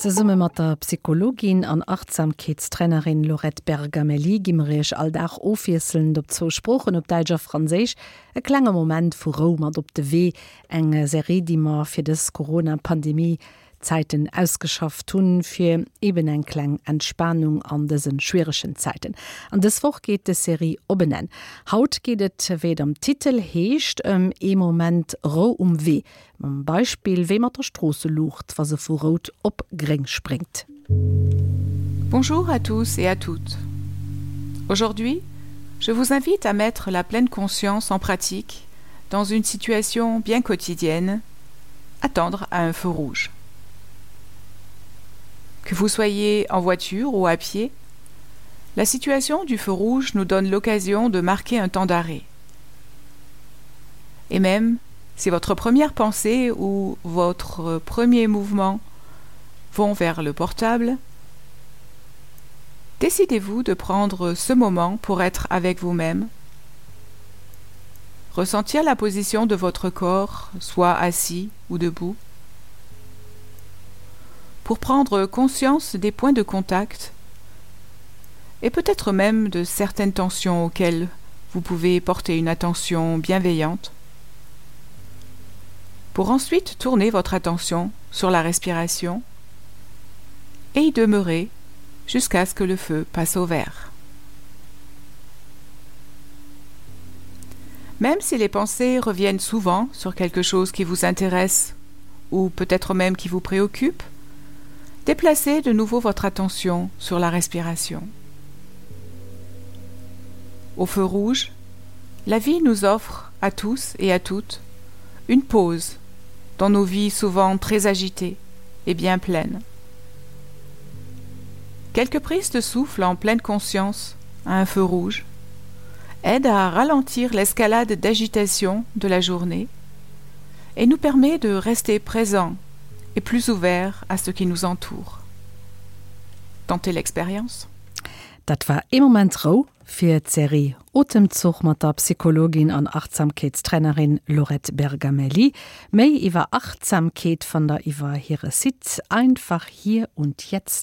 Ze summe mat der Psychologin an Achtsamkeetstrainerin Lorette Bergameli gimmerech alldach offieselnd op zo Spprochen op Deiger Fraésich, e klenger Moment vu Rom mat op de Wee enge Serie dimmer fir des Corona-Pandemie Zeiten ausgeschafft hun fir eben en kleng Entspannung an dessen schwerischen Zeiten. An des woch geht de Serie openen. Haut gehtt we am Titel heescht em e moment ro um weh. Man Beispiel we mat der Stroße lucht, was se vu Rot opgring springt. Bonjour à tous et à toutes. Aujourd'hui, je vous invite à mettre la pleine conscience en pratique dans une situation bien quotidienne, attendre à un feu rouge. Que vous soyez en voiture ou à pied, la situation du feu rouge nous donne l'occasion de marquer un temps d'arrêt. Et même si votre première pensée ou votre premier mouvement vont vers le portable, décidez-vous de prendre ce moment pour être avec vous-même, ressentir la position de votre corps, soit assis ou debout, pour prendre conscience des points de contact et peut-être même de certaines tensions auxquelles vous pouvez porter une attention bienveillante pour ensuite tourner votre attention sur la respiration et y demeurer jusqu'à ce que le feu passe au vert. Même si les pensées reviennent souvent sur quelque chose qui vous intéresse ou peut-être même qui vous préoccupe, déplacez de nouveau votre attention sur la respiration. Au feu rouge, la vie nous offre à tous et à toutes une pause dans nos vies souvent très agitées et bien pleines. Quelques prises de souffle en pleine conscience à un feu rouge aident à ralentir l'escalade d'agitation de la journée et nous permet de rester présents et plus ouvert à ce qui nous entoure. Tentez l'expérience Dat war im moment Ro fir Serie Otemzog mat der Psychologin an Achtsamkeitstrainerin Lorette Bergamelli, méi iwwer Achtsamkeet van der iwwer hire Sitz einfach hier und jetzt